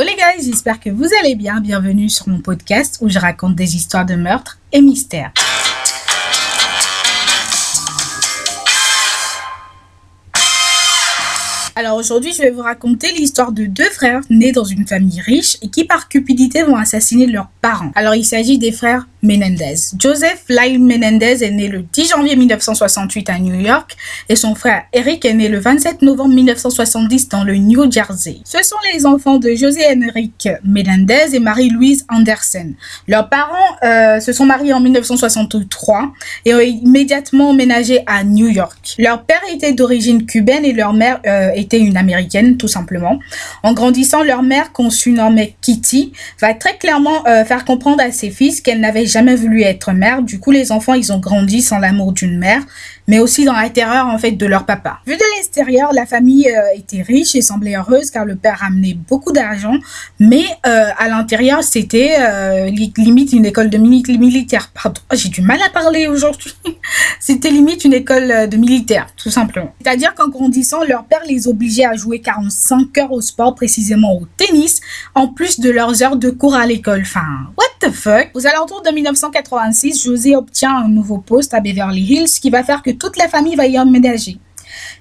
Oh les gars, j'espère que vous allez bien. Bienvenue sur mon podcast où je raconte des histoires de meurtres et mystères. Alors aujourd'hui, je vais vous raconter l'histoire de deux frères nés dans une famille riche et qui par cupidité vont assassiner leurs parents. Alors il s'agit des frères Menendez. Joseph Lyle Menendez est né le 10 janvier 1968 à New York et son frère Eric est né le 27 novembre 1970 dans le New Jersey. Ce sont les enfants de José Henrik Menendez et Marie-Louise Anderson. Leurs parents euh, se sont mariés en 1963 et ont immédiatement emménagé à New York. Leur père était d'origine cubaine et leur mère euh, était une américaine tout simplement. En grandissant, leur mère, qu'on surnommait Kitty, va très clairement euh, faire comprendre à ses fils qu'elle n'avait jamais voulu être mère. Du coup, les enfants, ils ont grandi sans l'amour d'une mère mais aussi dans la terreur en fait de leur papa. Vu de l'extérieur, la famille euh, était riche et semblait heureuse car le père amenait beaucoup d'argent, mais euh, à l'intérieur c'était euh, limite une école de militaire. Pardon, oh, j'ai du mal à parler aujourd'hui. c'était limite une école de militaire, tout simplement. C'est-à-dire qu'en grandissant, leur père les obligeait à jouer 45 heures au sport, précisément au tennis, en plus de leurs heures de cours à l'école. Enfin, what the fuck? Aux alentours de 1986, José obtient un nouveau poste à Beverly Hills qui va faire que toute la famille va y emménager.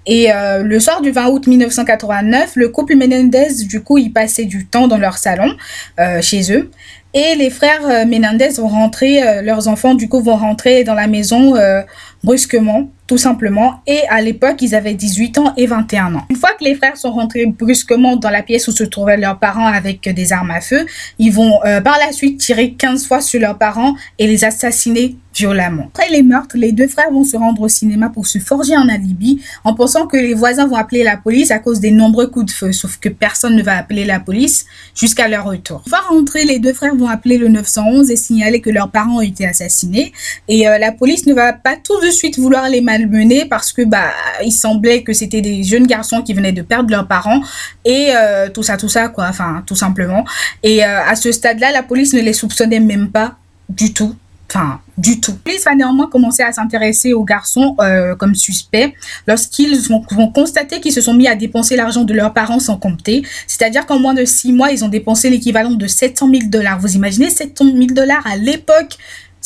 Et euh, le soir du 20 août 1989, le couple Menendez, du coup, il passait du temps dans leur salon, euh, chez eux. Et les frères euh, Menendez vont rentrer, leurs enfants, du coup, vont rentrer dans la maison brusquement tout simplement. Et à l'époque, ils avaient 18 ans et 21 ans. Une fois que les frères sont rentrés brusquement dans la pièce où se trouvaient leurs parents avec des armes à feu, ils vont euh, par la suite tirer 15 fois sur leurs parents et les assassiner violemment. Après les meurtres, les deux frères vont se rendre au cinéma pour se forger un alibi en pensant que les voisins vont appeler la police à cause des nombreux coups de feu, sauf que personne ne va appeler la police jusqu'à leur retour. Une fois rentrés, les deux frères vont appeler le 911 et signaler que leurs parents ont été assassinés et euh, la police ne va pas tout de suite vouloir les mener parce que bah il semblait que c'était des jeunes garçons qui venaient de perdre leurs parents et euh, tout ça tout ça quoi enfin tout simplement et euh, à ce stade-là la police ne les soupçonnait même pas du tout Enfin, du tout. La police va néanmoins commencer à s'intéresser aux garçons euh, comme suspects lorsqu'ils vont, vont, constater qu'ils se sont mis à dépenser l'argent de leurs parents sans compter. C'est-à-dire qu'en moins de six mois, ils ont dépensé l'équivalent de 700 000 dollars. Vous imaginez 700 000 dollars à l'époque?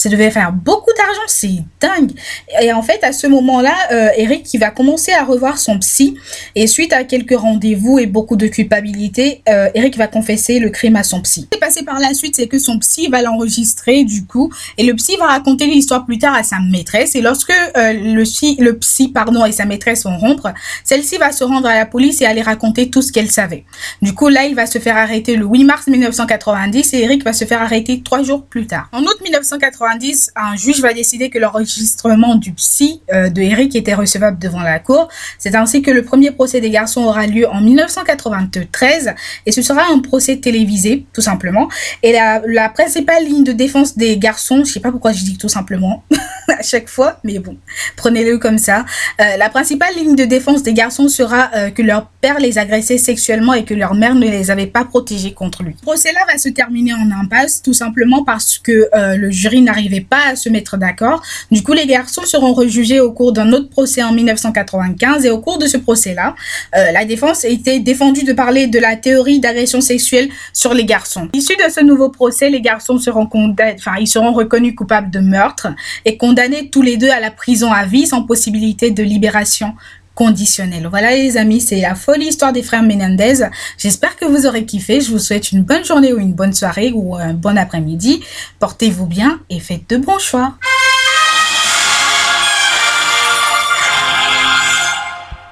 Ça devait faire beaucoup d'argent, c'est dingue. Et en fait, à ce moment-là, euh, Eric qui va commencer à revoir son psy et suite à quelques rendez-vous et beaucoup de culpabilité, euh, Eric va confesser le crime à son psy. Ce qui est passé par la suite, c'est que son psy va l'enregistrer du coup et le psy va raconter l'histoire plus tard à sa maîtresse et lorsque euh, le, psy, le psy pardon et sa maîtresse vont rompre, celle-ci va se rendre à la police et aller raconter tout ce qu'elle savait. Du coup, là, il va se faire arrêter le 8 mars 1990 et Eric va se faire arrêter trois jours plus tard. En août 1990, un juge va décider que l'enregistrement du psy euh, de Eric était recevable devant la cour. C'est ainsi que le premier procès des garçons aura lieu en 1993 et ce sera un procès télévisé, tout simplement. Et la, la principale ligne de défense des garçons, je sais pas pourquoi je dis tout simplement à chaque fois, mais bon, prenez-le comme ça. Euh, la principale ligne de défense des garçons sera euh, que leur père les agressait sexuellement et que leur mère ne les avait pas protégés contre lui. Le procès-là va se terminer en impasse, tout simplement parce que le jury n'arrive pas à se mettre d'accord. Du coup, les garçons seront rejugés au cours d'un autre procès en 1995 et au cours de ce procès-là, euh, la défense été défendue de parler de la théorie d'agression sexuelle sur les garçons. Issu de ce nouveau procès, les garçons seront condamnés, enfin, ils seront reconnus coupables de meurtre et condamnés tous les deux à la prison à vie sans possibilité de libération Voilà les amis, c'est la folle histoire des frères Menendez. J'espère que vous aurez kiffé. Je vous souhaite une bonne journée ou une bonne soirée ou un bon après-midi. Portez-vous bien et faites de bons choix.